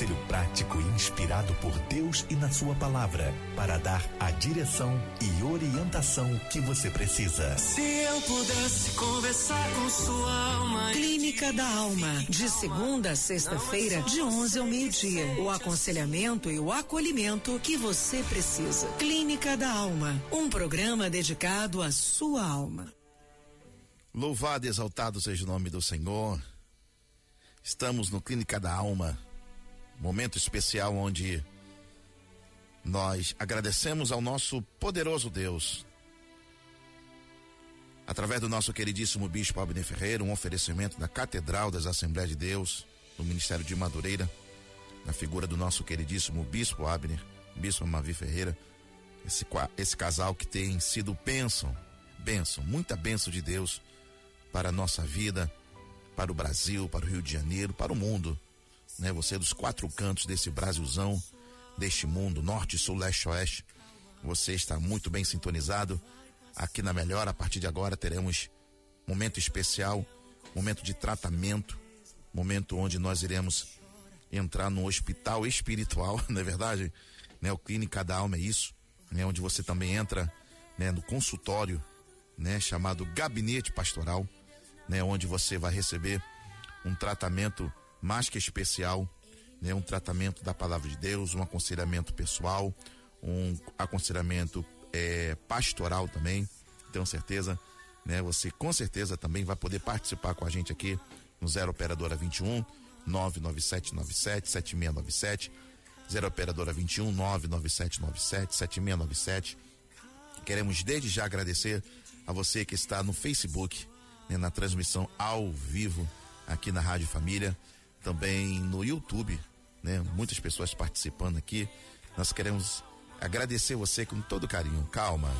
Conselho prático e inspirado por Deus e na Sua palavra para dar a direção e orientação que você precisa. Se eu pudesse conversar com sua alma. Clínica da Alma, de segunda a sexta-feira, de 11 ao meio-dia. O aconselhamento e o acolhimento que você precisa. Clínica da Alma, um programa dedicado à sua alma. Louvado e exaltado seja o nome do Senhor. Estamos no Clínica da Alma momento especial onde nós agradecemos ao nosso poderoso Deus, através do nosso queridíssimo Bispo Abner Ferreira, um oferecimento da Catedral das Assembleias de Deus, do Ministério de Madureira, na figura do nosso queridíssimo Bispo Abner, Bispo Mavi Ferreira, esse, esse casal que tem sido bênção, bênção, muita bênção de Deus para a nossa vida, para o Brasil, para o Rio de Janeiro, para o mundo né? Você é dos quatro cantos desse Brasilzão, deste mundo, norte, sul, leste, oeste. Você está muito bem sintonizado. Aqui na Melhor, a partir de agora, teremos momento especial, momento de tratamento, momento onde nós iremos entrar no hospital espiritual, não é verdade? Né? O Clínica da Alma é isso, né? Onde você também entra, né? No consultório, né? Chamado Gabinete Pastoral, né? Onde você vai receber um tratamento mais que especial, né? Um tratamento da palavra de Deus, um aconselhamento pessoal, um aconselhamento é, pastoral também. Tenho certeza, né? Você com certeza também vai poder participar com a gente aqui no Zero Operadora 21 99797 7697 Zero Operadora 21 99797 7697 Queremos desde já agradecer a você que está no Facebook, né, na transmissão ao vivo aqui na Rádio Família também no YouTube, né? Muitas pessoas participando aqui. Nós queremos agradecer você com todo carinho. Calma.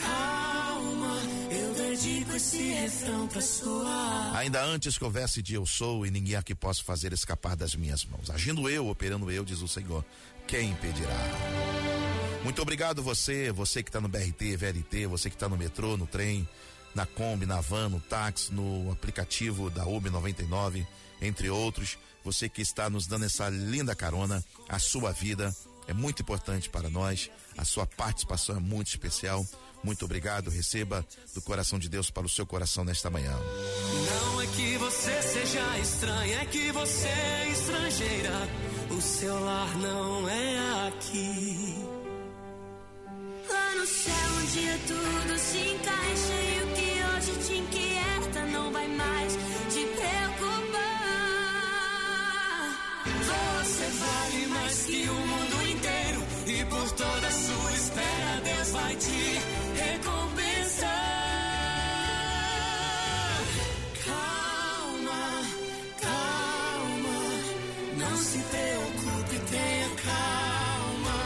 Calma, eu dedico esse refrão pra sua. Ainda antes que houvesse de eu sou e ninguém aqui possa fazer escapar das minhas mãos. Agindo eu, operando eu, diz o Senhor. Quem impedirá? Muito obrigado você, você que está no BRT, VLT, você que está no metrô, no trem, na Kombi, na van, no táxi, no aplicativo da UB 99 entre outros. Você que está nos dando essa linda carona, a sua vida é muito importante para nós. A sua participação é muito especial. Muito obrigado. Receba do coração de Deus para o seu coração nesta manhã. Não é que você seja estranha, é que você é estrangeira. O seu lar não é aqui. Lá no céu, um dia tudo se encaixa e o que hoje te inquieta te recompensar. Calma, calma. Não se preocupe, tenha calma.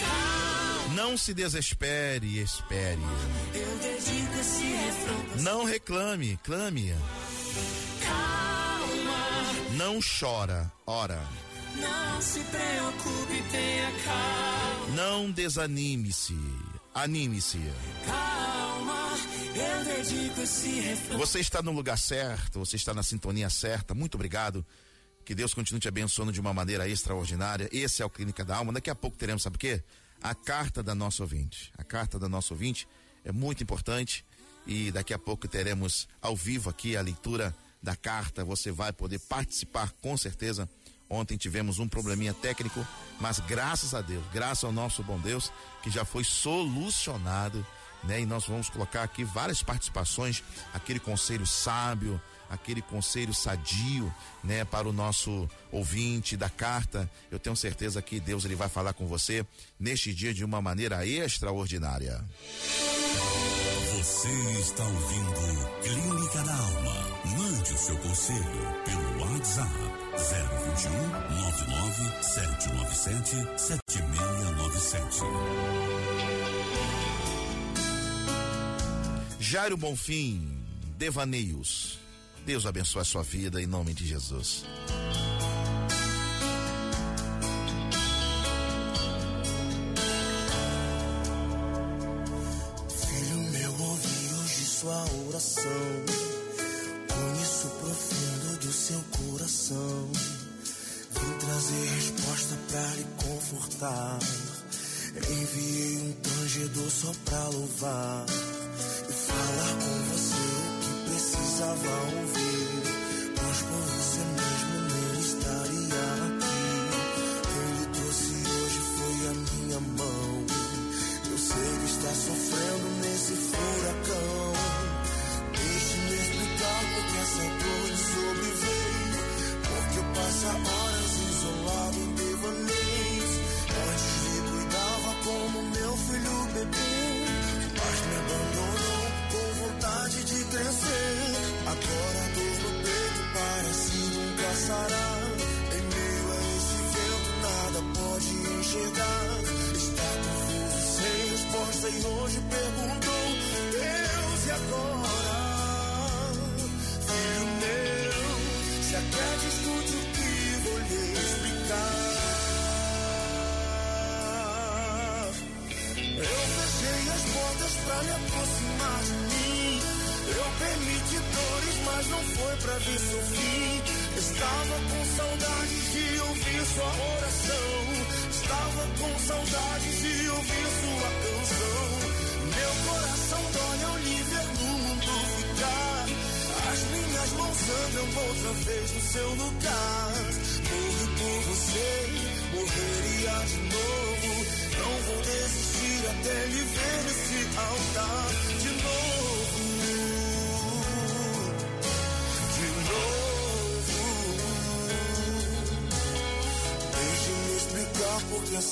Calma. Não se desespere, espere. Eu dedico esse refrão. Não reclame, clame. Calma. Não chora, ora. Não se preocupe, tenha calma. Não desanime-se, anime-se. Você está no lugar certo, você está na sintonia certa. Muito obrigado. Que Deus continue te abençoando de uma maneira extraordinária. Esse é o Clínica da Alma. Daqui a pouco teremos, sabe o quê? A carta da nossa ouvinte. A carta da nossa ouvinte é muito importante e daqui a pouco teremos ao vivo aqui a leitura da carta. Você vai poder participar com certeza. Ontem tivemos um probleminha técnico, mas graças a Deus, graças ao nosso bom Deus, que já foi solucionado, né? E nós vamos colocar aqui várias participações, aquele conselho sábio, aquele conselho sadio, né, para o nosso ouvinte da carta. Eu tenho certeza que Deus ele vai falar com você neste dia de uma maneira extraordinária. Você está ouvindo Clínica da Alma. Mande o seu conselho pelo WhatsApp 021 99 797 7697. Jairo Bonfim, Devaneios. Deus abençoe a sua vida em nome de Jesus. Oração. Conheço o profundo do seu coração. Vim trazer resposta pra lhe confortar. Enviei um tangedor só pra louvar e falar com você o que precisava ouvir. Pois por você mesmo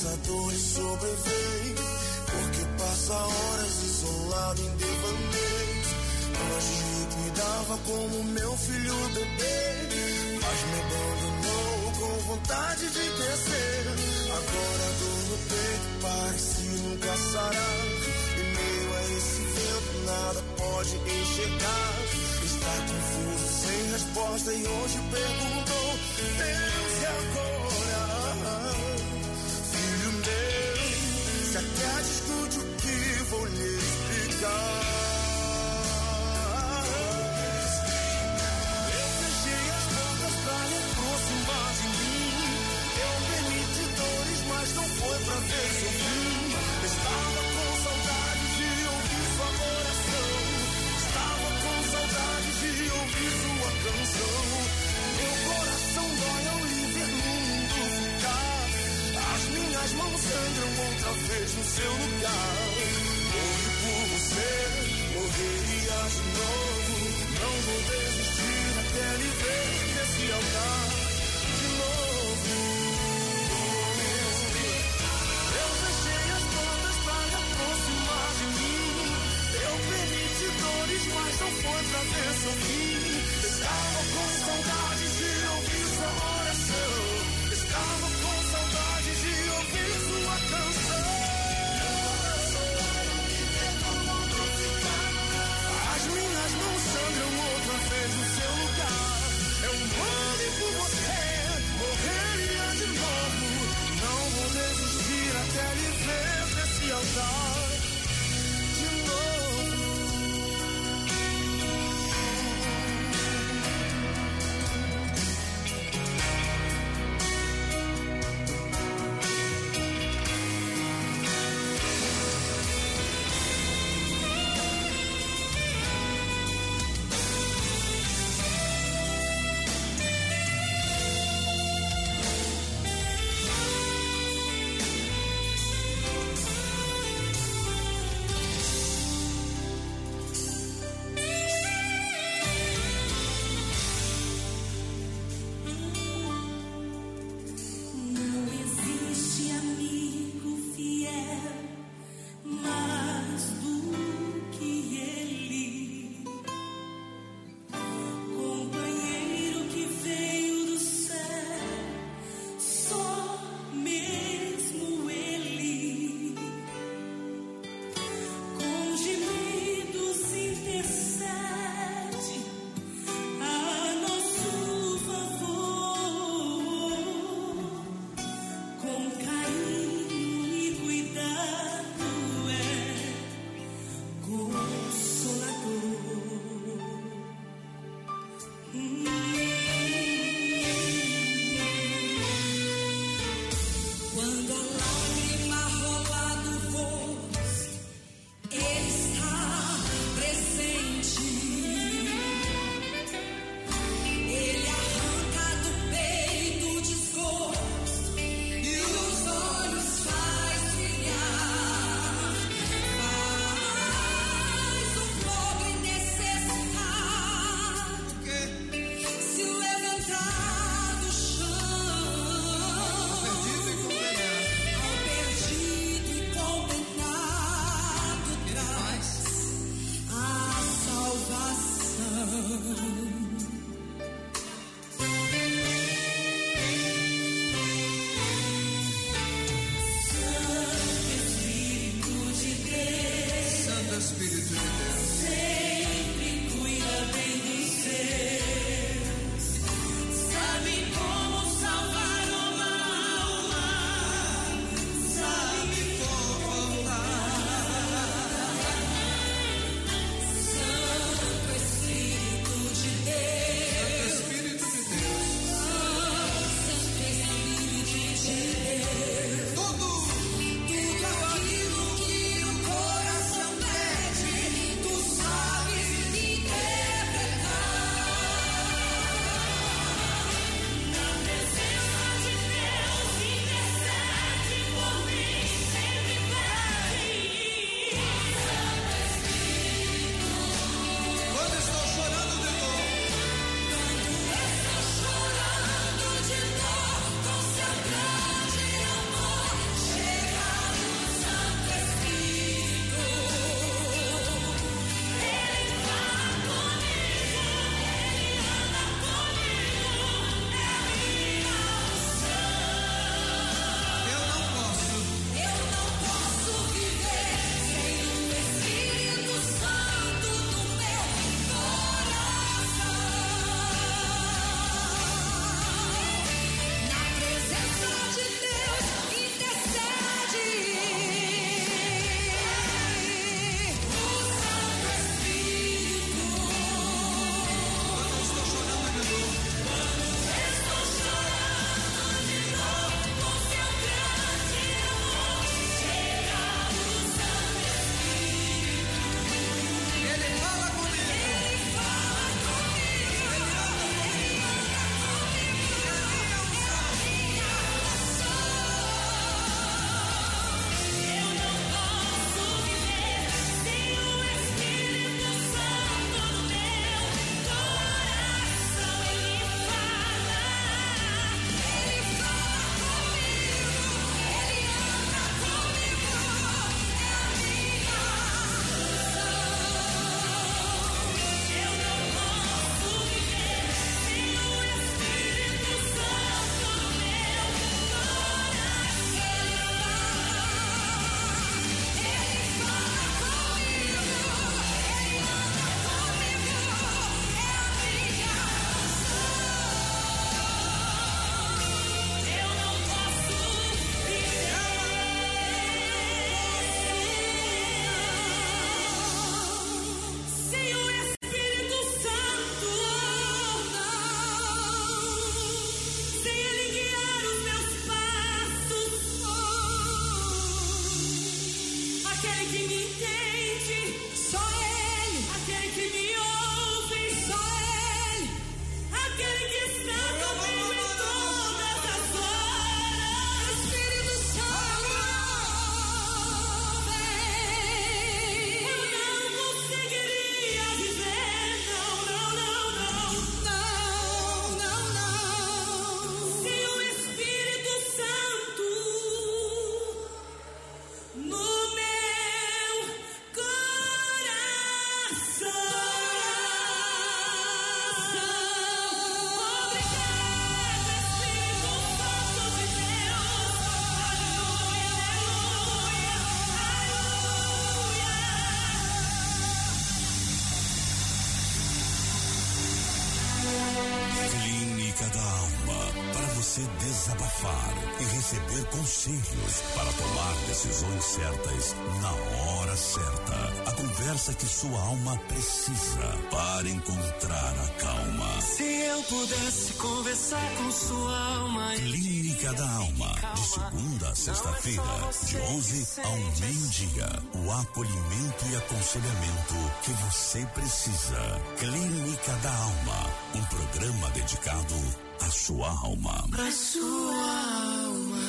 essa dor lhe sobreveio. Porque passa horas isolado em devaneios. Antes lhe cuidava como meu filho bebê. Mas me abandonou com vontade de crescer. Agora a dor no peito parece nunca sarar. Em meio a esse vento nada pode enxergar. Está confuso, sem resposta e hoje perguntou: Deus e agora? Ver seu fim. Estava com saudade de ouvir sua oração. Estava com saudade de ouvir sua canção. Meu coração dói ao lhe no mundo ficar. As minhas mãos sangram outra vez no seu lugar. Morri por você, morreria de novo. Não vou desistir até lhe ver nesse altar dores, mas não foi pra ver seu fim. Estava com saudade de ouvir sua oração. Estava com você desabafar e receber conselhos para tomar decisões certas na hora certa. A conversa que sua alma precisa para encontrar a calma. Se eu pudesse conversar com sua alma. Clínica da Alma, de segunda a sexta-feira, de 11 ao meio-dia. O acolhimento e aconselhamento que você precisa. Clínica da Alma, um programa dedicado à sua alma. A sua alma.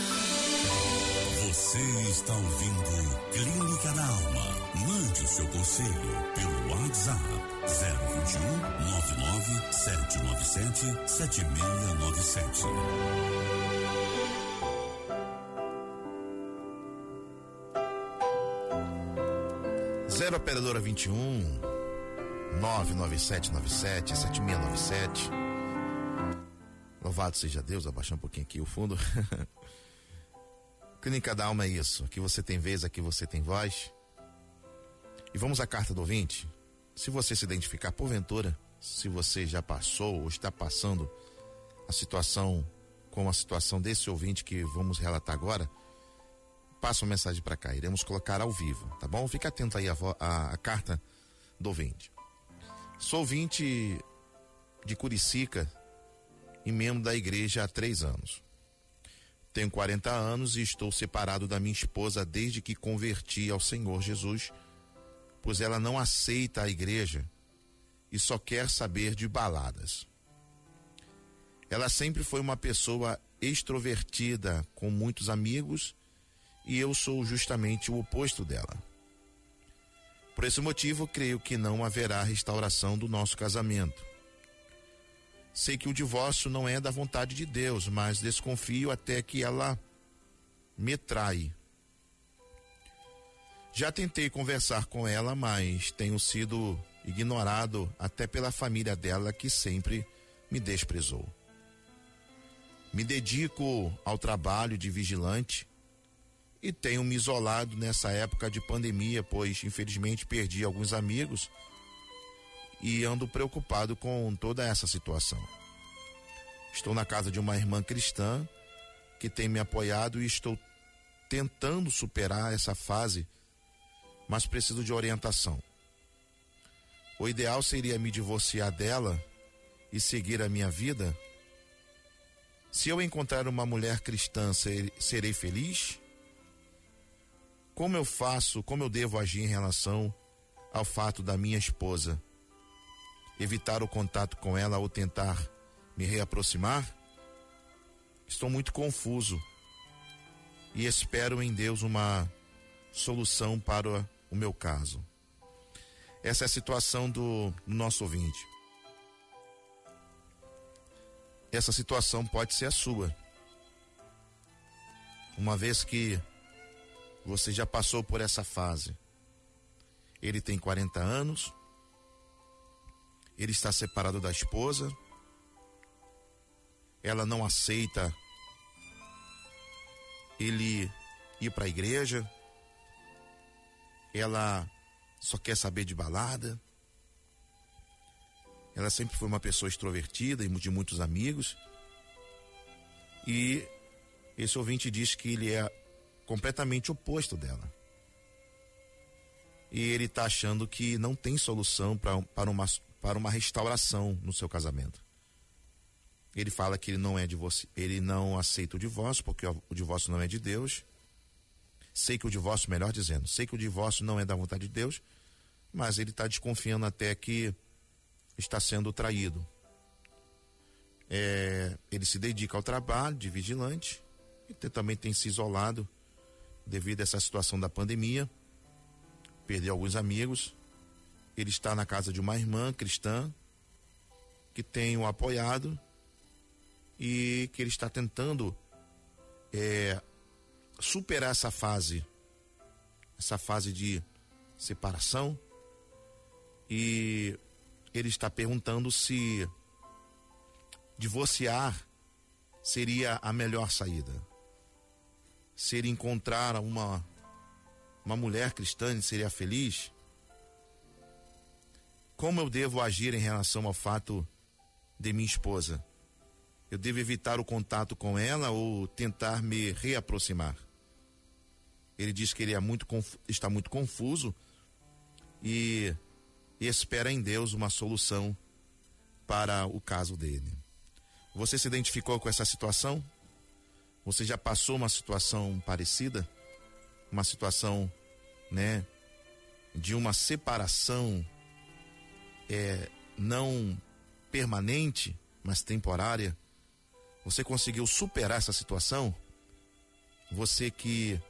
Você está ouvindo Clínica da Alma. Mande o seu conselho pelo WhatsApp 021 99 797 7697. Zero operadora 21 99797 7697. Louvado seja Deus, abaixar um pouquinho aqui o fundo. Clínica da Alma é isso. Aqui você tem vez, aqui você tem voz. E vamos à carta do ouvinte. Se você se identificar porventura, se você já passou ou está passando a situação como a situação desse ouvinte que vamos relatar agora, passa uma mensagem para cá. Iremos colocar ao vivo, tá bom? Fica atento aí à a, a, carta do ouvinte. Sou ouvinte de Curicica e membro da igreja há três anos. Tenho 40 anos e estou separado da minha esposa desde que converti ao Senhor Jesus, pois ela não aceita a igreja e só quer saber de baladas. Ela sempre foi uma pessoa extrovertida, com muitos amigos, e eu sou justamente o oposto dela. Por esse motivo, creio que não haverá restauração do nosso casamento. Sei que o divórcio não é da vontade de Deus, mas desconfio até que ela me trai. Já tentei conversar com ela, mas tenho sido ignorado até pela família dela que sempre me desprezou. Me dedico ao trabalho de vigilante e tenho me isolado nessa época de pandemia, pois infelizmente perdi alguns amigos e ando preocupado com toda essa situação. Estou na casa de uma irmã cristã que tem me apoiado e estou tentando superar essa fase, mas preciso de orientação. O ideal seria me divorciar dela e seguir a minha vida? Se eu encontrar uma mulher cristã, serei feliz? Como eu faço, como eu devo agir em relação ao fato da minha esposa evitar o contato com ela ou tentar me reaproximar? Estou muito confuso e espero em Deus uma solução para o meu caso. Essa é a situação do, nosso ouvinte. Essa situação pode ser a sua. Uma vez que você já passou por essa fase. Ele tem 40 anos, ele está separado da esposa, ela não aceita ele ir para a igreja, ela só quer saber de balada. Ela sempre foi uma pessoa extrovertida e de muitos amigos. E esse ouvinte diz que ele é completamente oposto dela. E ele está achando que não tem solução pra, para, uma, para uma restauração no seu casamento. Ele fala que ele não é divórcio, ele não aceita o divórcio, porque o, o divórcio não é de Deus. Sei que o divórcio, melhor dizendo, sei que o divórcio não é da vontade de Deus, mas ele está desconfiando até que está sendo traído. É, ele se dedica ao trabalho de vigilante e também tem se isolado devido a essa situação da pandemia. Perdeu alguns amigos. Ele está na casa de uma irmã cristã que tem o apoiado e que ele está tentando é, superar essa fase, essa fase de separação. E ele está perguntando se divorciar seria a melhor saída. Se ele encontrar uma uma mulher cristã, ele seria feliz? Como eu devo agir em relação ao fato de minha esposa Eu devo evitar o contato com ela ou tentar me reaproximar? Ele diz que ele é muito está muito confuso e, e espera em Deus uma solução para o caso dele. Você se identificou com essa situação? Você já passou uma situação parecida? Uma situação, né, de uma separação é não permanente, mas temporária? Você conseguiu superar essa situação? Você que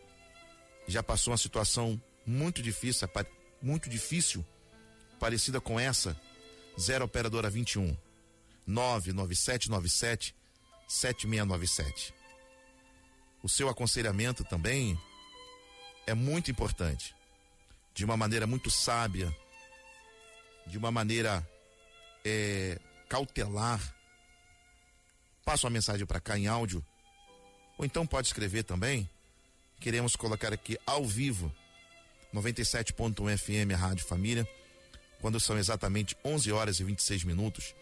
já passou uma situação muito difícil, muito difícil, parecida com essa, zero operadora 21 99797 7697. O seu aconselhamento também é muito importante. De uma maneira muito sábia, de uma maneira é, cautelar. Passa uma mensagem para cá em áudio, ou então pode escrever também. Queremos colocar aqui ao vivo 97.1 FM Rádio Família, quando são exatamente 11 horas e 26 minutos,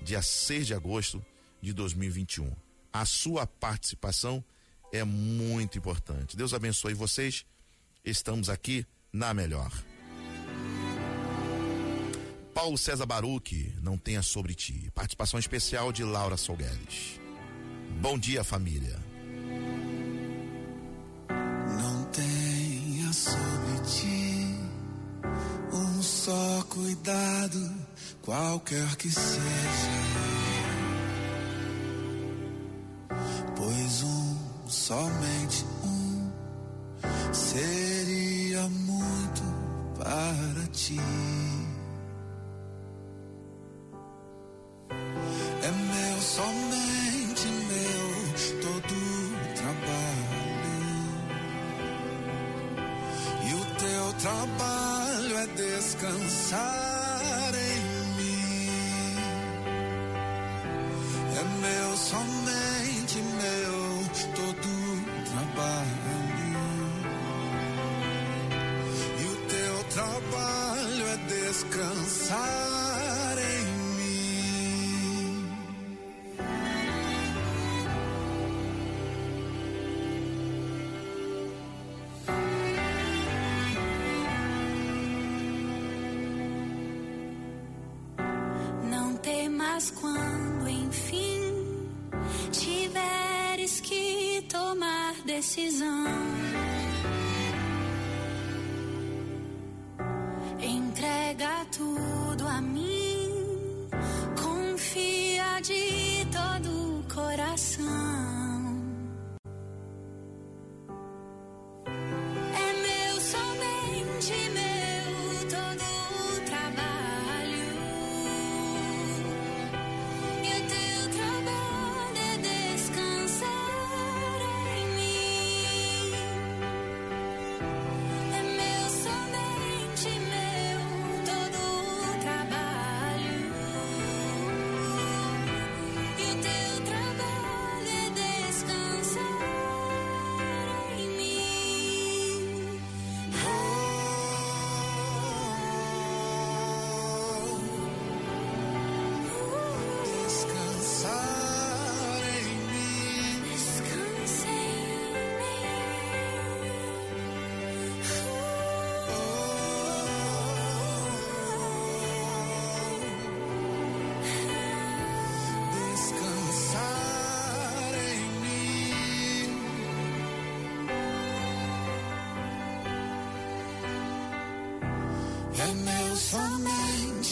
dia 6 de agosto de 2021. A sua participação é muito importante. Deus abençoe vocês. Estamos aqui na melhor. Paulo César Baruque, não tenha sobre ti. Participação especial de Laura Solgueles. Bom dia, família. Não tenha sobre ti um só cuidado, qualquer que seja. Pois um, somente um, seria muito para ti. É meu, somente meu, todo trabalho. E o teu trabalho é descansar descansar em mim. Não temas quando,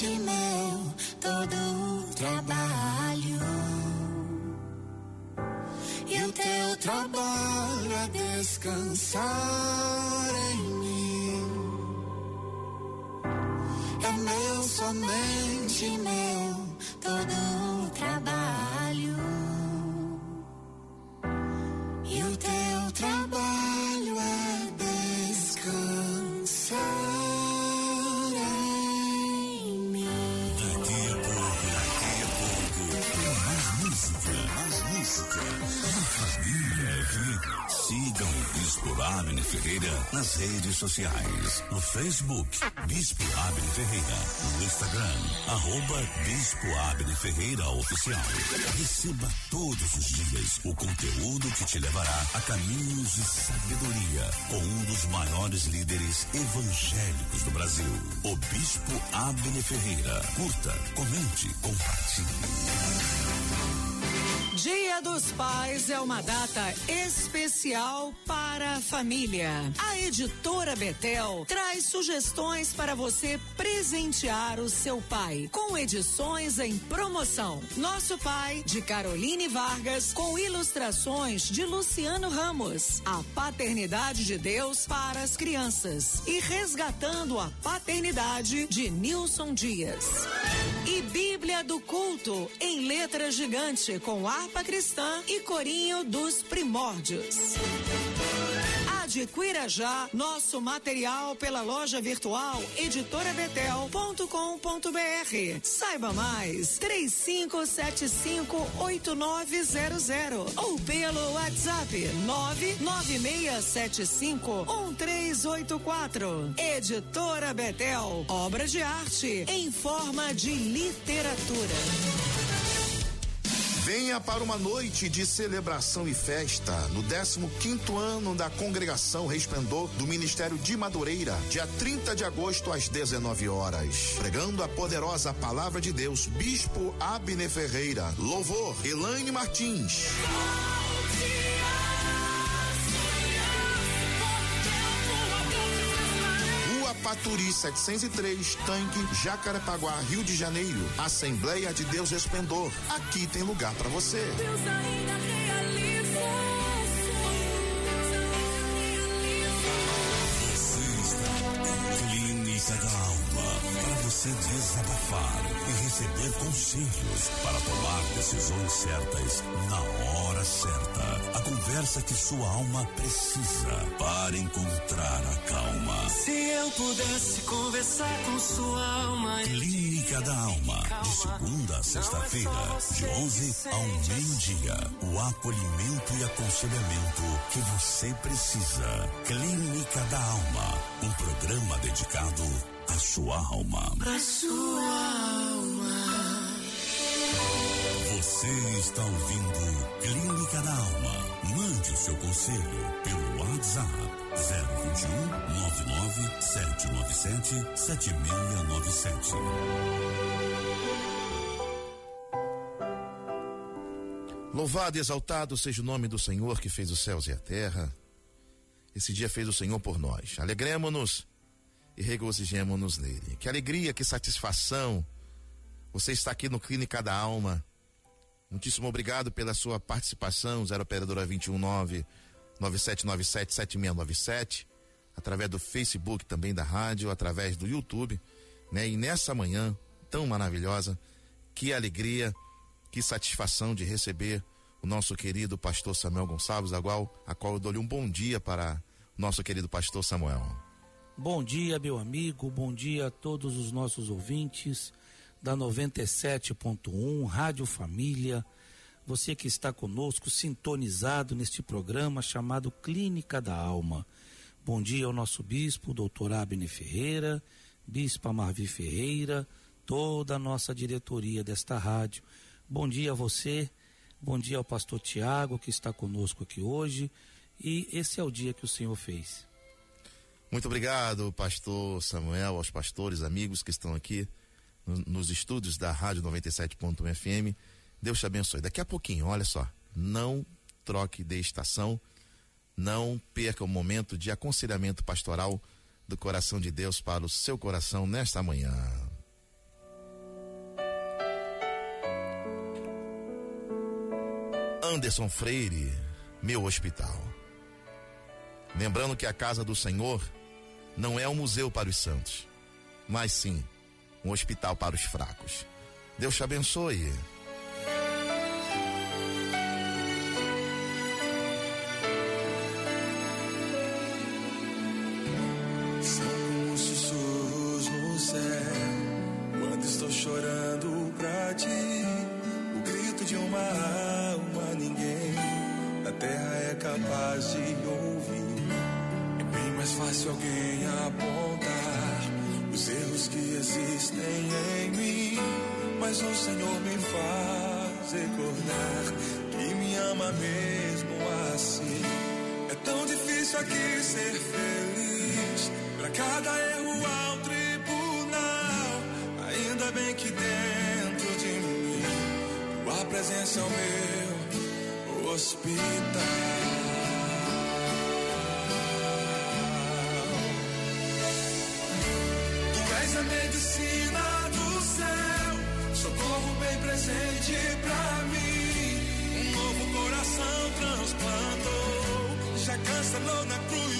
somente meu, todo o trabalho. E o teu trabalho é descansar nas redes sociais. No Facebook, Bispo Abner Ferreira. No Instagram, arroba Bispo Abner Ferreira Oficial. Receba todos os dias o conteúdo que te levará a caminhos de sabedoria com um dos maiores líderes evangélicos do Brasil, o Bispo Abner Ferreira. Curta, comente, compartilhe. Dos Pais é uma data especial para a família. A editora Betel traz sugestões para você presentear o seu pai, com edições em promoção. Nosso Pai, de Caroline Vargas, com ilustrações de Luciano Ramos. A paternidade de Deus para as crianças. E resgatando a paternidade de Nilson Dias. Do Culto, em letra gigante, com harpa cristã e corinho dos primórdios. Adquira já nosso material pela loja virtual editorabetel.com.br. Saiba mais 35758900 ou pelo WhatsApp 996751384. Editora Betel, obra de arte em forma de literatura. Venha para uma noite de celebração e festa no 15º ano da Congregação Resplendor do Ministério de Madureira, dia 30 de agosto às 19 horas. Pregando a poderosa palavra de Deus, Bispo Abner Ferreira. Louvor, Elaine Martins. Paturi 703, Tanque, Jacarepaguá, Rio de Janeiro. Assembleia de Deus Resplendor. Aqui tem lugar para você. Deus ainda você desabafar e receber conselhos para tomar decisões certas na hora certa. A conversa que sua alma precisa para encontrar a calma. Se eu pudesse conversar com sua alma. Clínica da Alma, de segunda a sexta-feira, de 11 ao meio-dia. O acolhimento e aconselhamento que você precisa. Clínica da Alma, um programa dedicado à sua alma. A sua alma. Você está ouvindo Clínica da Alma. Mande o seu conselho pelo WhatsApp 021 99 797 7697. Louvado e exaltado seja o nome do Senhor que fez os céus e a terra. Esse dia fez o Senhor por nós. Alegremos-nos e regozijemos-nos nele. Que alegria, que satisfação. Você está aqui no Clínica da Alma. Muitíssimo obrigado pela sua participação, 0 operadora 219 9797 7697, através do Facebook também da rádio, através do YouTube, né? E nessa manhã tão maravilhosa, que alegria, que satisfação de receber o nosso querido pastor Samuel Gonçalves, a qual, a qual eu dou-lhe um bom dia para nosso querido pastor Samuel. Bom dia, meu amigo, bom dia a todos os nossos ouvintes da 97.1 Rádio Família. Você que está conosco, sintonizado neste programa chamado Clínica da Alma. Bom dia ao nosso bispo, doutor Abner Ferreira, bispa Marvi Ferreira, toda a nossa diretoria desta rádio. Bom dia a você, bom dia ao pastor Tiago, que está conosco aqui hoje. E esse é o dia que o Senhor fez. Muito obrigado, pastor Samuel, aos pastores, amigos que estão aqui no- nos estúdios da Rádio 97.1 FM. Deus te abençoe. Daqui a pouquinho, olha só, não troque de estação, não perca o momento de aconselhamento pastoral do coração de Deus para o seu coração nesta manhã. Anderson Freire, meu hospital. Lembrando que a casa do Senhor não é um museu para os santos, mas sim um hospital para os fracos. Deus te abençoe. São como sussurros no céu quando estou chorando pra ti. O grito de uma alma, ninguém dá capaz de ouvir. Fácil alguém apontar os erros que existem em mim. Mas o Senhor me faz recordar que me ama mesmo assim. É tão difícil aqui ser feliz. Pra cada erro há um tribunal. Ainda bem que dentro de mim, tua presença é o meu hospital. Medicina do céu, socorro bem presente pra mim. Um novo coração transplantou, já cancelou na cruz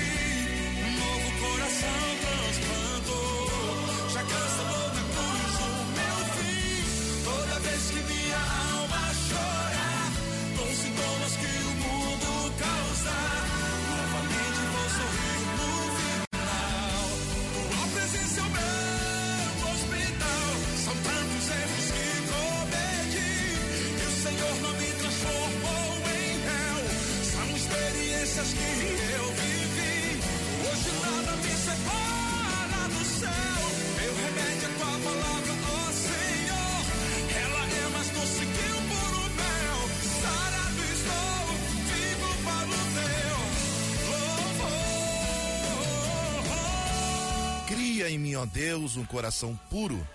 ó Deus, um coração puro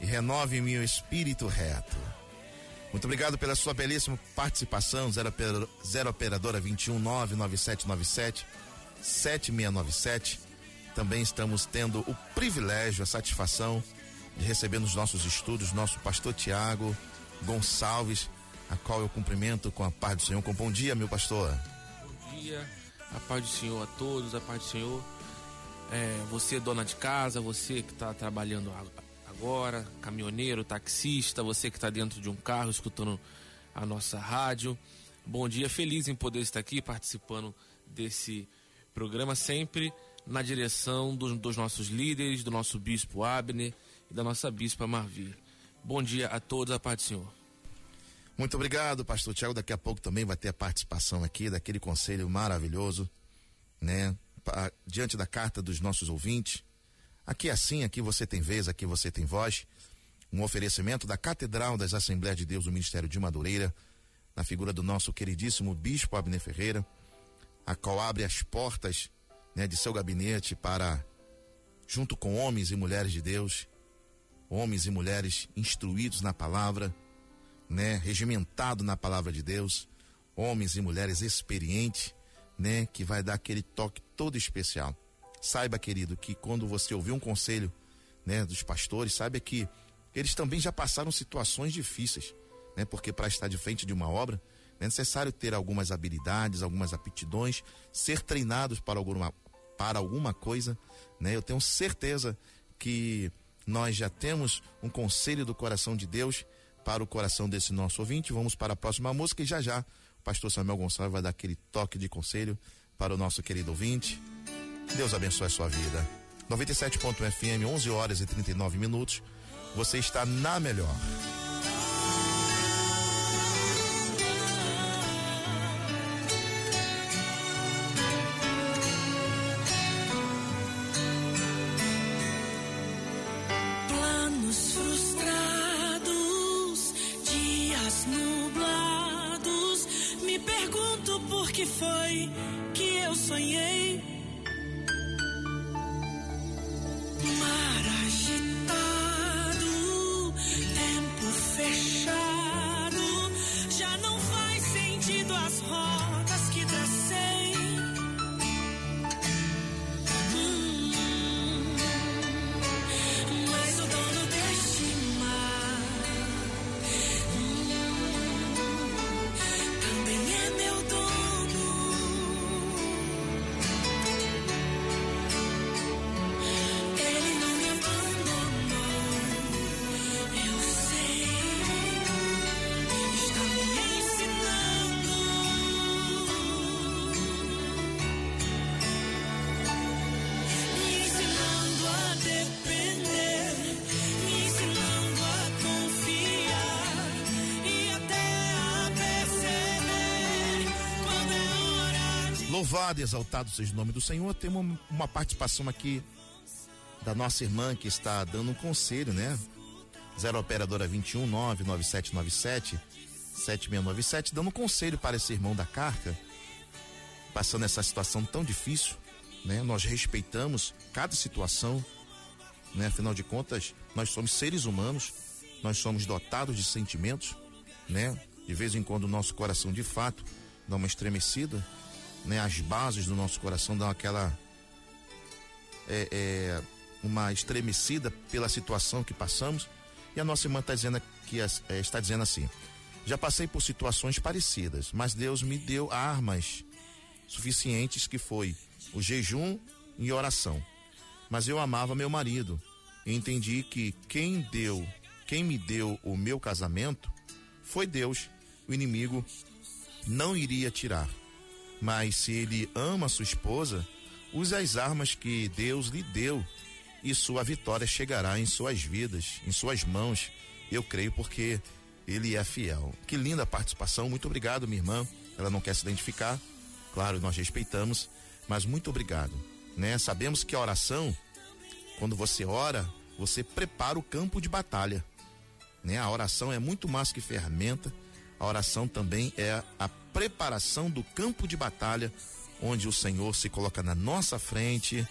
e renove em mim o espírito reto. Muito obrigado pela sua belíssima participação, zero, zero operadora 21 99797 7697. Também estamos tendo o privilégio, a satisfação de receber nos nossos estudos nosso pastor Tiago Gonçalves, a qual eu cumprimento com a paz do Senhor. Com bom dia, meu pastor. Bom dia, a paz do Senhor a todos, a paz do Senhor é, você dona de casa, você que está trabalhando agora, caminhoneiro, taxista, você que está dentro de um carro escutando a nossa rádio. Bom dia, feliz em poder estar aqui participando desse programa, sempre na direção dos, dos nossos líderes, do nosso bispo Abner e da nossa bispa Marvi. Bom dia a todos, a paz do Senhor. Muito obrigado, pastor Tiago. Daqui a pouco também vai ter a participação aqui daquele conselho maravilhoso, né? Diante da carta dos nossos ouvintes. Aqui é assim, aqui você tem vez, aqui você tem voz. Um oferecimento da Catedral das Assembleias de Deus do Ministério de Madureira, na figura do nosso queridíssimo Bispo Abner Ferreira, a qual abre as portas né, de seu gabinete para, junto com homens e mulheres de Deus, homens e mulheres instruídos na palavra, né, regimentado na palavra de Deus, homens e mulheres experientes, né, que vai dar aquele toque todo especial. Saiba, querido, que quando você ouvir um conselho, né, dos pastores, saiba que eles também já passaram situações difíceis, né? Porque para estar de frente de uma obra é necessário ter algumas habilidades, algumas aptidões, ser treinados para alguma para alguma coisa, né? Eu tenho certeza que nós já temos um conselho do coração de Deus para o coração desse nosso ouvinte. Vamos para a próxima música e já já pastor Samuel Gonçalves vai dar aquele toque de conselho para o nosso querido ouvinte. Deus abençoe a sua vida. 97.fm, 11 horas e 39 minutos. Você está na melhor. Louvado e exaltado seja o nome do Senhor. Temos uma, participação aqui da nossa irmã que está dando um conselho, né? 0 operadora 21 99797 7697, dando um conselho para esse irmão da carta, passando essa situação tão difícil, né? Nós respeitamos cada situação, né? Afinal de contas, nós somos seres humanos, nós somos dotados de sentimentos, né? De vez em quando o nosso coração de fato dá uma estremecida, né? As bases do nosso coração dão aquela é, é, uma estremecida pela situação que passamos. E a nossa irmã tá dizendo que é, está dizendo assim: já passei por situações parecidas, mas Deus me deu armas suficientes que foi o jejum e oração. Mas eu amava meu marido e entendi que quem deu, quem me deu o meu casamento foi Deus. O inimigo não iria tirar. Mas se ele ama sua esposa, use as armas que Deus lhe deu e sua vitória chegará em suas vidas, em suas mãos. Eu creio porque ele é fiel. Que linda participação. Muito obrigado, minha irmã. Ela não quer se identificar. Claro, nós respeitamos, mas muito obrigado, né? Sabemos que a oração, quando você ora, você prepara o campo de batalha, né? A oração é muito mais que ferramenta. A oração também é a preparação do campo de batalha, onde o Senhor se coloca na nossa frente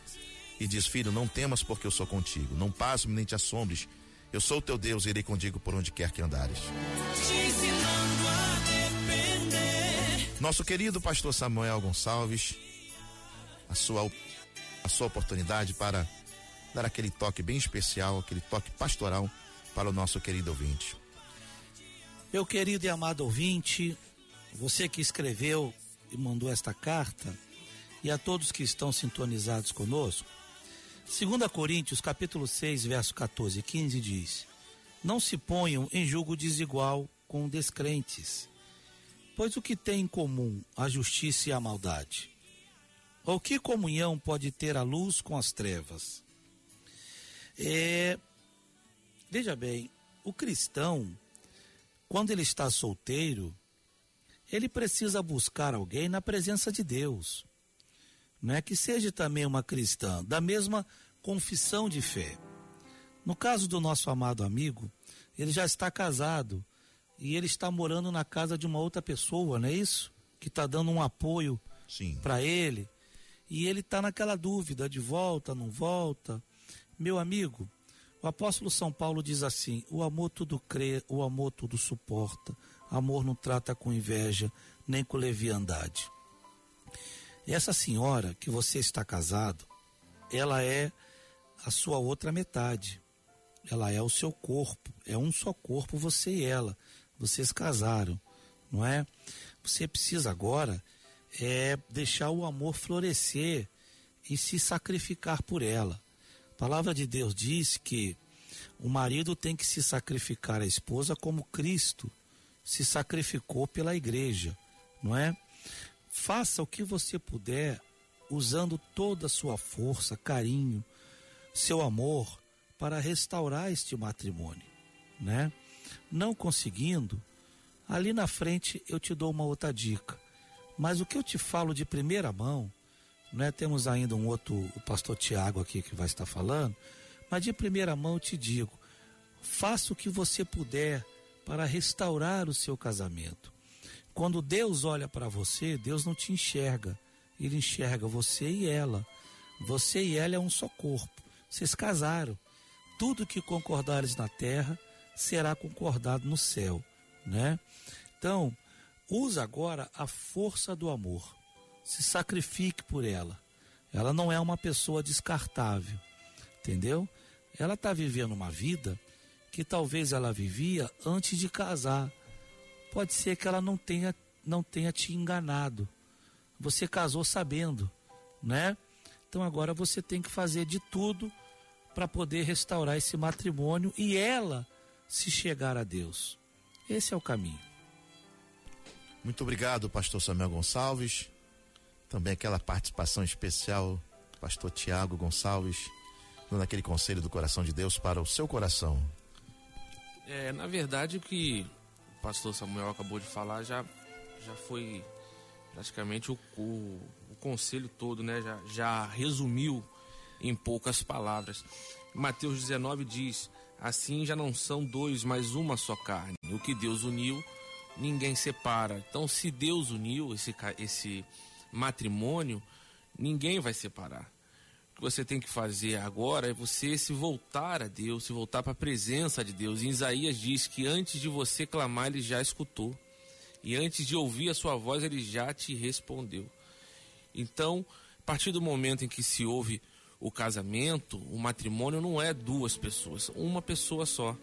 e diz: Filho, não temas, porque eu sou contigo. Não passo nem te assombres. Eu sou o teu Deus e irei contigo por onde quer que andares. Nosso querido pastor Samuel Gonçalves, a sua, a sua oportunidade para dar aquele toque bem especial, aquele toque pastoral para o nosso querido ouvinte. Meu querido e amado ouvinte, você que escreveu e mandou esta carta, e a todos que estão sintonizados conosco, 2 Coríntios capítulo 6, verso 14 e 15 diz: Não se ponham em julgo desigual com descrentes, pois o que tem em comum a justiça e a maldade? Ou que comunhão pode ter a luz com as trevas? É, veja bem, o cristão, quando ele está solteiro, ele precisa buscar alguém na presença de Deus né, que seja também uma cristã, da mesma confissão de fé. No caso do nosso amado amigo, ele já está casado e ele está morando na casa de uma outra pessoa, não é isso? Que está dando um apoio para ele. E ele está naquela dúvida de volta, não volta. Meu amigo, o apóstolo São Paulo diz assim: o amor tudo crê, o amor tudo suporta, amor não trata com inveja, nem com leviandade. Essa senhora que você está casado, ela é a sua outra metade. Ela é o seu corpo, é um só corpo você e ela. Vocês casaram, não é? Você precisa agora é deixar o amor florescer e se sacrificar por ela. A palavra de Deus diz que o marido tem que se sacrificar à esposa como Cristo se sacrificou pela igreja, não é? Faça o que você puder, usando toda a sua força, carinho, seu amor, para restaurar este matrimônio, né? Não conseguindo, ali na frente eu te dou uma outra dica. Mas o que eu te falo de primeira mão, né? Temos ainda um outro, o pastor Tiago aqui que vai estar falando, mas de primeira mão eu te digo, faça o que você puder para restaurar o seu casamento. Quando Deus olha para você, Deus não te enxerga, ele enxerga você e ela. Você e ela é um só corpo. Vocês casaram. Tudo que concordares na terra será concordado no céu, né? Então, usa agora a força do amor. Se sacrifique por ela. Ela não é uma pessoa descartável, entendeu? Ela está vivendo uma vida que talvez ela vivia antes de casar. Pode ser que ela não tenha, não tenha te enganado. Você casou sabendo, né? Então agora você tem que fazer de tudo para poder restaurar esse matrimônio e ela se chegar a Deus. Esse é o caminho. Muito obrigado, pastor Samuel Gonçalves. Também aquela participação especial, pastor Tiago Gonçalves, dando aquele conselho do coração de Deus para o seu coração. É, na verdade, o que o pastor Samuel acabou de falar já, já foi praticamente o, o, o conselho todo, né? Já, já resumiu em poucas palavras. Mateus 19 diz: Assim já não são dois, mas uma só carne. O que Deus uniu, ninguém separa. Então, se Deus uniu esse, esse matrimônio, ninguém vai separar. O que você tem que fazer agora é você se voltar a Deus, se voltar para a presença de Deus. E Isaías diz que antes de você clamar, ele já escutou. E antes de ouvir a sua voz, ele já te respondeu. Então, a partir do momento em que se ouve o casamento, o matrimônio não é duas pessoas, uma pessoa só.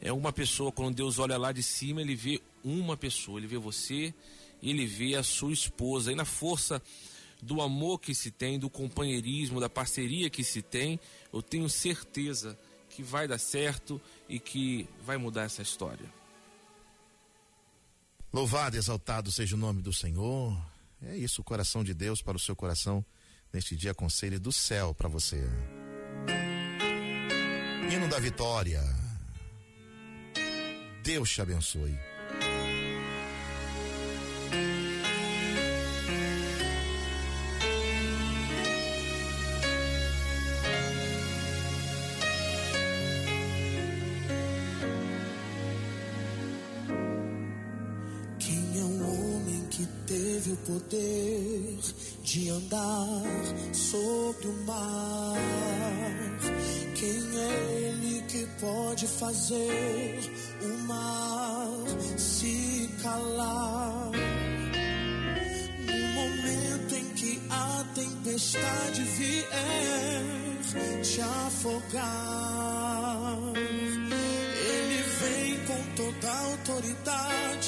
É uma pessoa, quando Deus olha lá de cima, ele vê uma pessoa, ele vê você ele vê a sua esposa. E na força do amor que se tem, do companheirismo, da parceria que se tem, eu tenho certeza que vai dar certo e que vai mudar essa história. Louvado e exaltado seja o nome do Senhor. É isso, o coração de Deus para o seu coração neste dia conselho do céu para você. Hino da vitória. Deus te abençoe. Poder de andar sobre o mar? Quem é ele que pode fazer o mar se calar? No momento em que a tempestade vier te afogar, ele vem com toda autoridade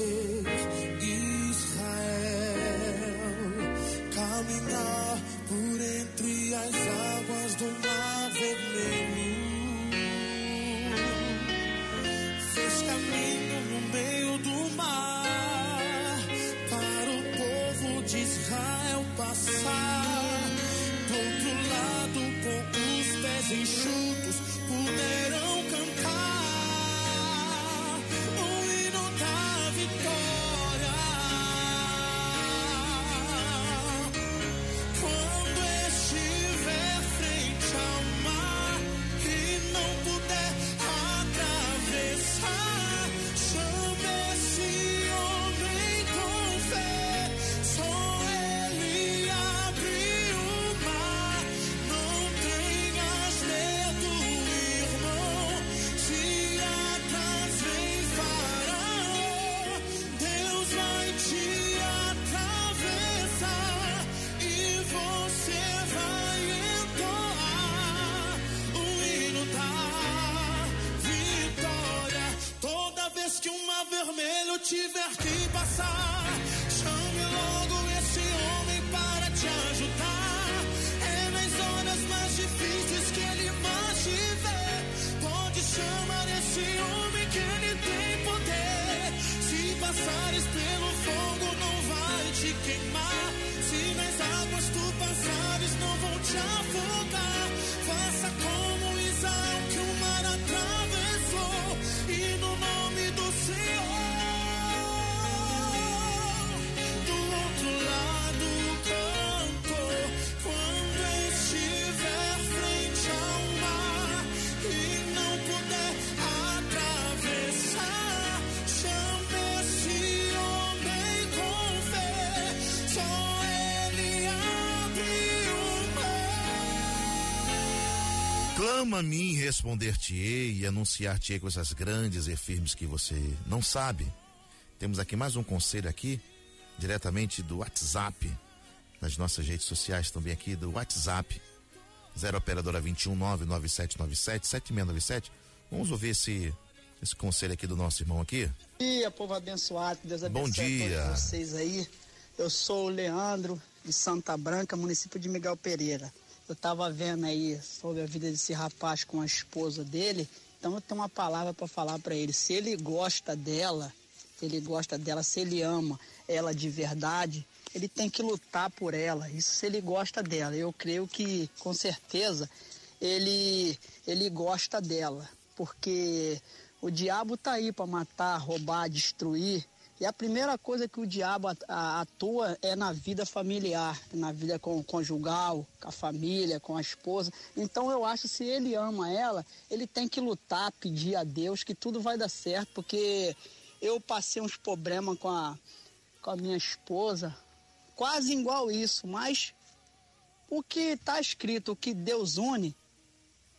de vermelho tiver Clama a mim, responder-te-ei e anunciar-te-ei coisas grandes e firmes que você não sabe. Temos aqui mais um conselho aqui, diretamente do WhatsApp, nas nossas redes sociais também aqui do WhatsApp, 0 operadora 21 99797 7697. Vamos ouvir esse, esse conselho aqui do nosso irmão aqui. Bom dia, povo abençoado, Deus Bom abençoe dia. a todos vocês aí. Eu sou o Leandro, de Santa Branca, município de Miguel Pereira. Eu tava vendo aí sobre a vida desse rapaz com a esposa dele, então eu tenho uma palavra para falar para ele. Se ele gosta dela, se ele gosta dela, se ele ama ela de verdade, ele tem que lutar por ela. Isso se ele gosta dela. Eu creio que, com certeza, ele, ele gosta dela. Porque o diabo tá aí para matar, roubar, destruir. E a primeira coisa que o diabo atua é na vida familiar, na vida conjugal, com a família, com a esposa. Então eu acho que se ele ama ela, ele tem que lutar, pedir a Deus que tudo vai dar certo, porque eu passei uns problemas com a, com a minha esposa, quase igual isso, mas o que está escrito, o que Deus une,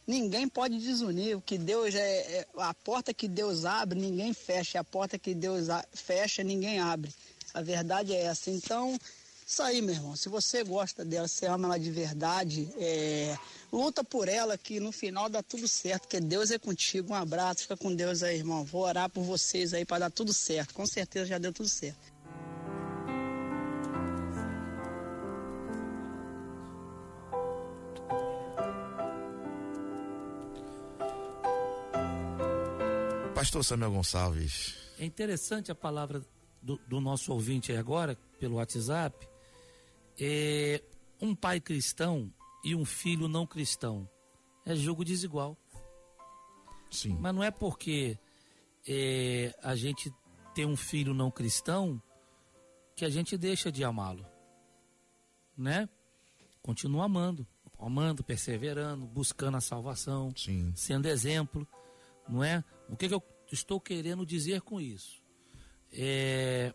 ninguém pode desunir. O que Deus é, é- a porta que Deus abre, ninguém fecha. A porta que Deus fecha, ninguém abre. A verdade é essa. Então, isso aí, meu irmão. Se você gosta dela, você ama ela de verdade, é, luta por ela, que no final dá tudo certo, porque Deus é contigo. Um abraço, fica com Deus aí, irmão. Vou orar por vocês aí para dar tudo certo. Com certeza já deu tudo certo. Pastor Samuel Gonçalves. É interessante a palavra do, do nosso ouvinte aí agora, pelo WhatsApp. É, um pai cristão e um filho não cristão. É jogo desigual. Sim. Mas não é porque é, a gente tem um filho não cristão que a gente deixa de amá-lo. Né? Continua amando. Amando, perseverando, buscando a salvação, Sim. sendo exemplo. Não é? O que, que eu estou querendo dizer com isso? É,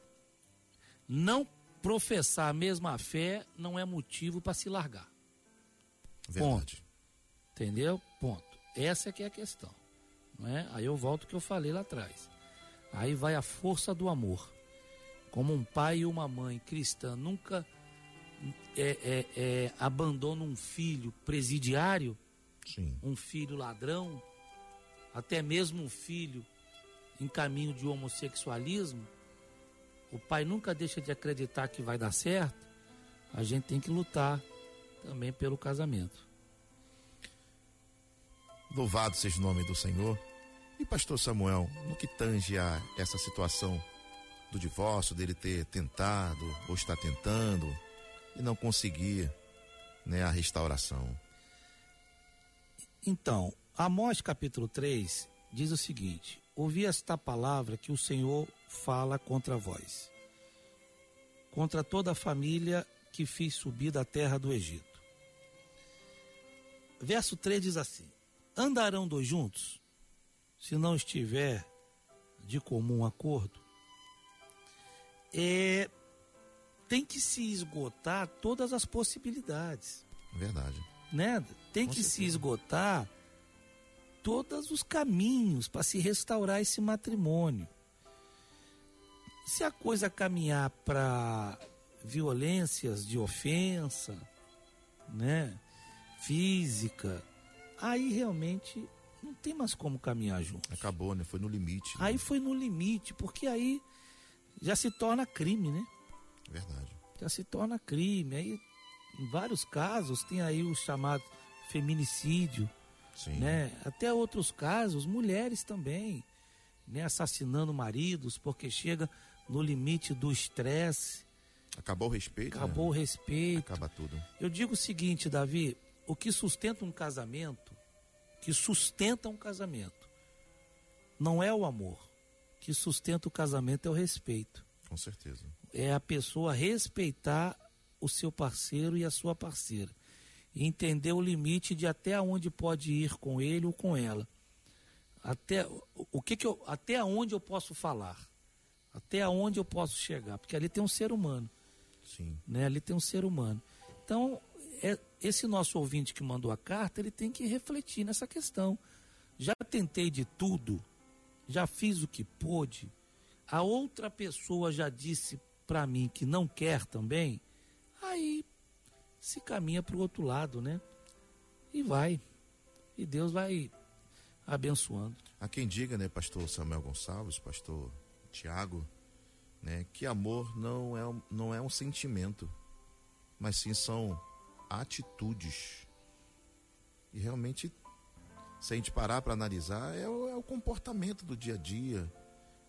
não professar a mesma fé não é motivo para se largar. Verdade. Entendeu? Ponto. Essa é que é a questão. Não é? Aí eu volto ao que eu falei lá atrás. Aí vai a força do amor. Como um pai e uma mãe cristã nunca é, é, é, abandonam um filho presidiário, Sim. um filho ladrão, até mesmo um filho em caminho de homossexualismo, o pai nunca deixa de acreditar que vai dar certo, a gente tem que lutar também pelo casamento. Louvado seja o nome do Senhor. E pastor Samuel, no que tange a essa situação do divórcio, dele ter tentado ou está tentando e não conseguir né, a restauração. Então, Amós capítulo 3 diz o seguinte: Ouvi esta palavra que o Senhor fala contra vós, contra toda a família que fiz subir da terra do Egito. Verso 3 diz assim: Andarão dois juntos, se não estiver de comum acordo? É, tem que se esgotar todas as possibilidades Verdade. né? Tem Com que se certeza. esgotar todos os caminhos para se restaurar esse matrimônio. Se a coisa caminhar para violências de ofensa, né, física, aí realmente não tem mais como caminhar junto. Acabou, né? Foi no limite. né? Aí foi no limite, porque aí já se torna crime, né? Verdade. já se torna crime. Aí, em vários casos, tem aí o chamado feminicídio, Sim. né? Até outros casos, mulheres também, né? Assassinando maridos porque chega no limite do estresse, Acabou o respeito. acabou o né? respeito. Acaba tudo. Eu digo o seguinte, Davi, o que sustenta um casamento, que sustenta um casamento, não é o amor. O que sustenta o casamento é o respeito. Com certeza. é a pessoa respeitar o seu parceiro e a sua parceira. E entender o limite de até onde pode ir com ele ou com ela. Até o- que que eu, até onde eu posso falar? Até onde eu posso chegar? Porque ali tem um ser humano, Sim. né? Ali tem um ser humano. Então, é, esse nosso ouvinte que mandou a carta, ele tem que refletir nessa questão. Já tentei de tudo, já fiz o que pôde, a outra pessoa já disse para mim que não quer também, se caminha para o outro lado, né? E vai. E Deus vai abençoando. Há quem diga, né, pastor Samuel Gonçalves, pastor Tiago, né, que amor não é, não é um sentimento, mas sim são atitudes. E realmente, se a gente parar para analisar, é o, é o comportamento do dia a dia,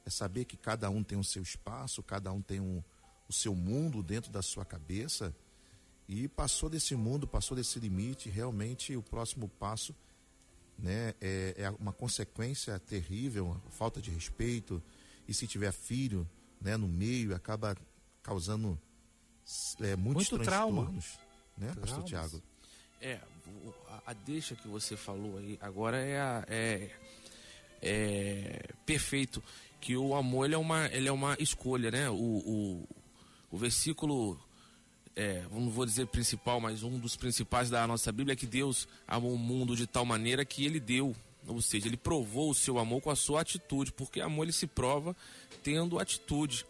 é saber que cada um tem o seu espaço, cada um tem um, o seu mundo dentro da sua cabeça e passou desse mundo, passou desse limite, realmente o próximo passo né, é, é uma consequência terrível, falta de respeito, e se tiver filho né, no meio, acaba causando é, muitos Muito transtornos, trauma. né, pastor Tiago? É, a, a, deixa que você falou aí agora é, a, é, é perfeito que o amor ele é uma, ele é uma escolha, né? O, o, o versículo, é, não vou dizer principal, mas um dos principais da nossa Bíblia é que Deus amou o mundo de tal maneira que ele deu, ou seja, ele provou o seu amor com a sua atitude, porque amor ele se prova tendo atitude.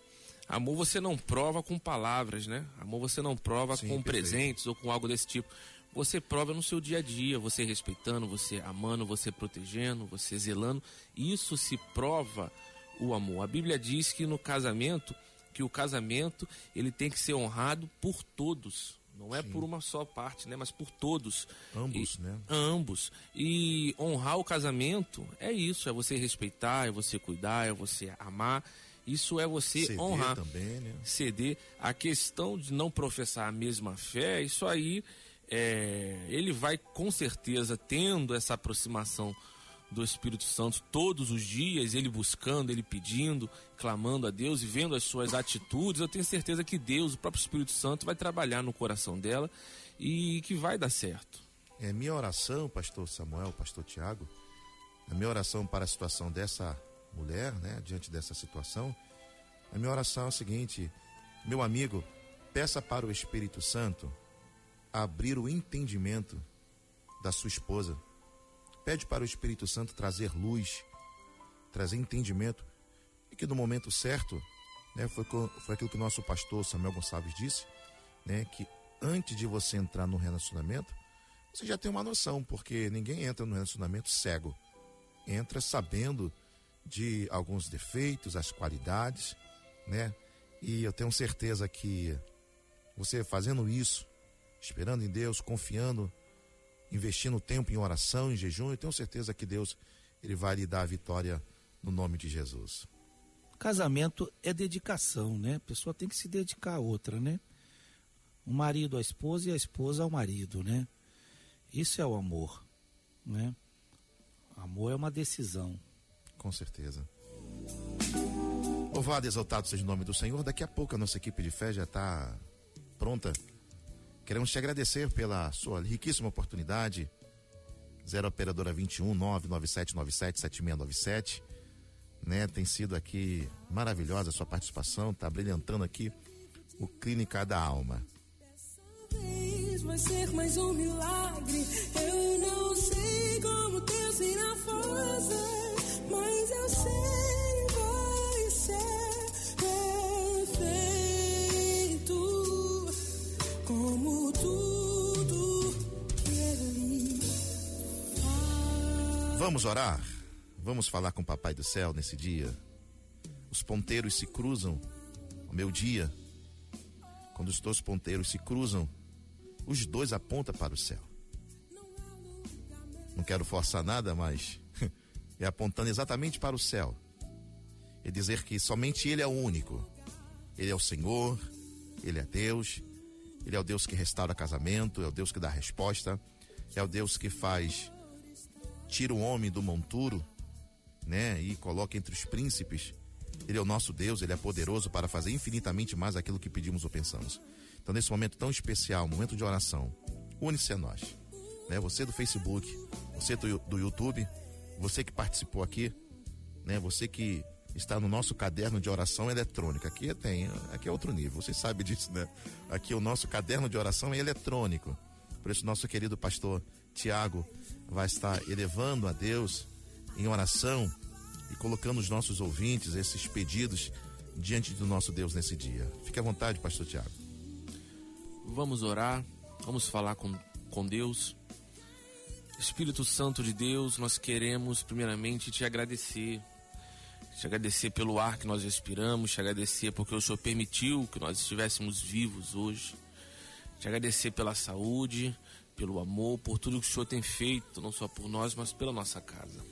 Amor você não prova com palavras, né? Amor você não prova Sim, com perfeito. presentes ou com algo desse tipo. Você prova no seu dia a dia, você respeitando, você amando, você protegendo, você zelando. Isso se prova o amor. A Bíblia diz que no casamento, que o casamento ele tem que ser honrado por todos. Não é Sim. por uma só parte, né? Mas por todos. Ambos, e, né? Ambos. E honrar o casamento é isso, é você respeitar, é você cuidar, é você amar. Isso é você Ceder honrar. também, né? Ceder. A questão de não professar a mesma fé, isso aí, é, ele vai com certeza tendo essa aproximação do Espírito Santo todos os dias, ele buscando, ele pedindo, clamando a Deus e vendo as suas atitudes, eu tenho certeza que Deus, o próprio Espírito Santo, vai trabalhar no coração dela e que vai dar certo. É minha oração, pastor Samuel, pastor Tiago, a minha oração para a situação dessa mulher, né, diante dessa situação, a minha oração é o seguinte, meu amigo, peça para o Espírito Santo abrir o entendimento da sua esposa Pede para o Espírito Santo trazer luz, trazer entendimento e que no momento certo, né, foi, foi aquilo que o nosso pastor Samuel Gonçalves disse, né, que antes de você entrar no relacionamento, você já tem uma noção, porque ninguém entra no relacionamento cego. Entra sabendo de alguns defeitos, as qualidades, né? E eu tenho certeza que você fazendo isso, esperando em Deus, confiando investindo tempo em oração, em jejum, eu tenho certeza que Deus ele vai lhe dar a vitória no nome de Jesus. Casamento é dedicação, né? A pessoa tem que se dedicar a outra, né? O marido à esposa e a esposa ao marido, né? Isso é o amor, né? Amor é uma decisão. Com certeza. Louvado e exaltado seja o nome do Senhor. Daqui a pouco a nossa equipe de fé já está pronta Queremos te agradecer pela sua riquíssima oportunidade. 0 operadora 21 99797 7697. Né, tem sido aqui maravilhosa a sua participação, tá brilhantando aqui o Clínica da Alma. Vai ser mais um milagre. Eu não sei como Deus irá fazer, mas eu sei vai ser Vamos orar? Vamos falar com o Papai do Céu nesse dia? Os ponteiros se cruzam, o meu dia, quando os dois ponteiros se cruzam, os dois apontam para o céu. Não quero forçar nada, mas é apontando exatamente para o céu. E dizer que somente Ele é o único. Ele é o Senhor, Ele é Deus, ele é o Deus que restaura casamento, é o Deus que dá resposta, é o Deus que faz tira o homem do monturo, né, e coloca entre os príncipes. Ele é o nosso Deus, ele é poderoso para fazer infinitamente mais aquilo que pedimos ou pensamos. Então, nesse momento tão especial, momento de oração, une-se a nós. Né? Você do Facebook, você do, do YouTube, você que participou aqui, né? Você que está no nosso caderno de oração eletrônica. Aqui tem, aqui é outro nível, vocês sabem disso, né? Aqui o nosso caderno de oração é eletrônico. Por isso, nosso querido pastor Tiago vai estar elevando a Deus em oração e colocando os nossos ouvintes, esses pedidos, diante do nosso Deus nesse dia. Fique à vontade, pastor Tiago. Vamos orar, vamos falar com, com Deus. Espírito Santo de Deus, nós queremos primeiramente te agradecer. Te agradecer pelo ar que nós respiramos, te agradecer porque o Senhor permitiu que nós estivéssemos vivos hoje. Te agradecer pela saúde, pelo amor, por tudo que o Senhor tem feito, não só por nós, mas pela nossa casa.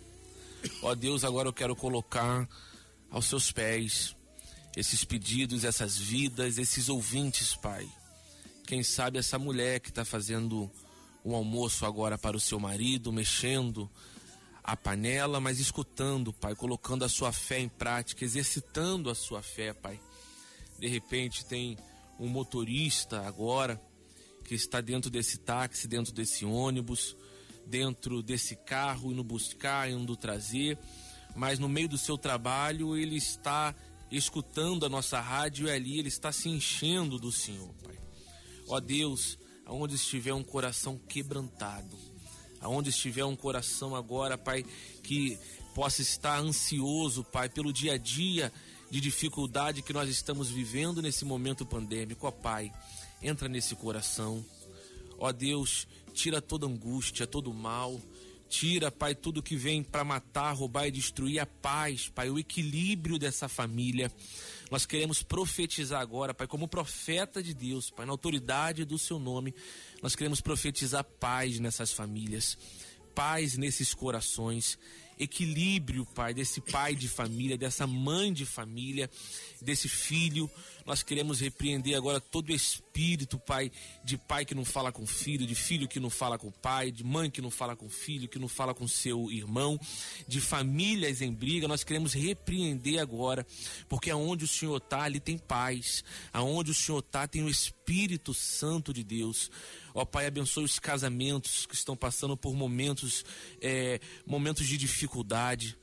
Ó Deus, agora eu quero colocar aos seus pés esses pedidos, essas vidas, esses ouvintes, Pai. Quem sabe essa mulher que está fazendo um almoço agora para o seu marido, mexendo a panela, mas escutando, Pai, colocando a sua fé em prática, exercitando a sua fé, Pai. De repente tem um motorista agora que está dentro desse táxi, dentro desse ônibus, dentro desse carro, indo buscar, indo trazer, mas no meio do seu trabalho ele está escutando a nossa rádio e ali ele está se enchendo do Senhor, Pai. Ó Deus, aonde estiver um coração quebrantado, aonde estiver um coração agora, Pai, que possa estar ansioso, Pai, pelo dia a dia de dificuldade que nós estamos vivendo nesse momento pandêmico, ó Pai, entra nesse coração. Ó Deus, tira toda angústia, todo mal. Tira, Pai, tudo que vem para matar, roubar e destruir a paz, Pai, o equilíbrio dessa família. Nós queremos profetizar agora, Pai, como profeta de Deus, Pai, na autoridade do Seu nome, nós queremos profetizar paz nessas famílias, paz nesses corações, equilíbrio, Pai, desse pai de família, dessa mãe de família, desse filho. Nós queremos repreender agora todo espírito, Pai, de pai que não fala com filho, de filho que não fala com pai, de mãe que não fala com filho, que não fala com seu irmão, de famílias em briga. Nós queremos repreender agora, porque aonde o Senhor está, ali tem paz. Aonde o Senhor está, tem o Espírito Santo de Deus. Ó Pai, abençoe os casamentos que estão passando por momentos, é, momentos de dificuldade.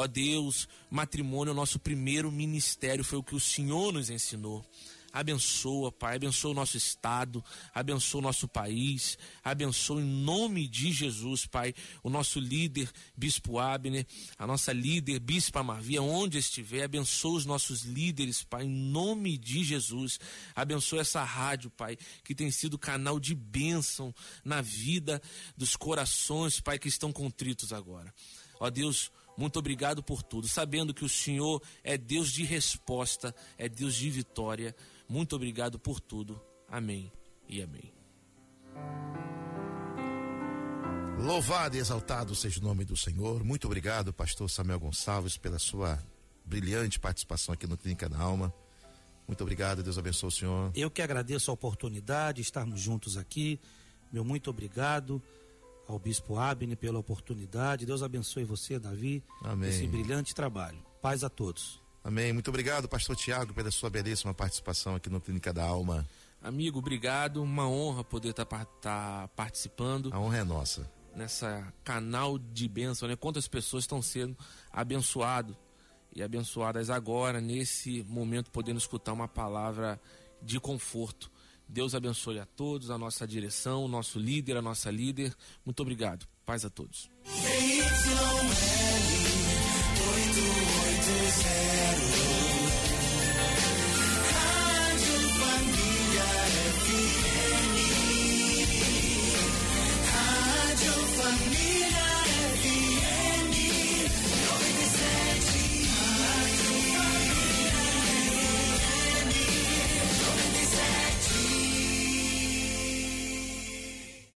Ó Deus, matrimônio é o nosso primeiro ministério, foi o que o Senhor nos ensinou. Abençoa, Pai, abençoa o nosso estado, abençoa o nosso país, abençoa em nome de Jesus, Pai, o nosso líder, Bispo Abner, a nossa líder, Bispa Marvia, onde estiver, abençoa os nossos líderes, Pai, em nome de Jesus. Abençoa essa rádio, Pai, que tem sido canal de bênção na vida dos corações, Pai, que estão contritos agora. Ó Deus, muito obrigado por tudo, sabendo que o Senhor é Deus de resposta, é Deus de vitória. Muito obrigado por tudo. Amém e amém. Louvado e exaltado seja o nome do Senhor. Muito obrigado, pastor Samuel Gonçalves, pela sua brilhante participação aqui no Clínica da Alma. Muito obrigado, Deus abençoe o senhor. Eu que agradeço a oportunidade de estarmos juntos aqui. Meu muito obrigado ao Bispo Abner pela oportunidade. Deus abençoe você, Davi, Amém. esse brilhante trabalho. Paz a todos. Amém. Muito obrigado, pastor Tiago, pela sua belíssima participação aqui no Clínica da Alma. Amigo, obrigado. Uma honra poder estar tá, tá participando. A honra é nossa. Nessa canal de bênção, né? Quantas pessoas estão sendo abençoadas e abençoadas agora, nesse momento, podendo escutar uma palavra de conforto. Deus abençoe a todos, a nossa direção, o nosso líder, a nossa líder. Muito obrigado. Paz a todos. BYL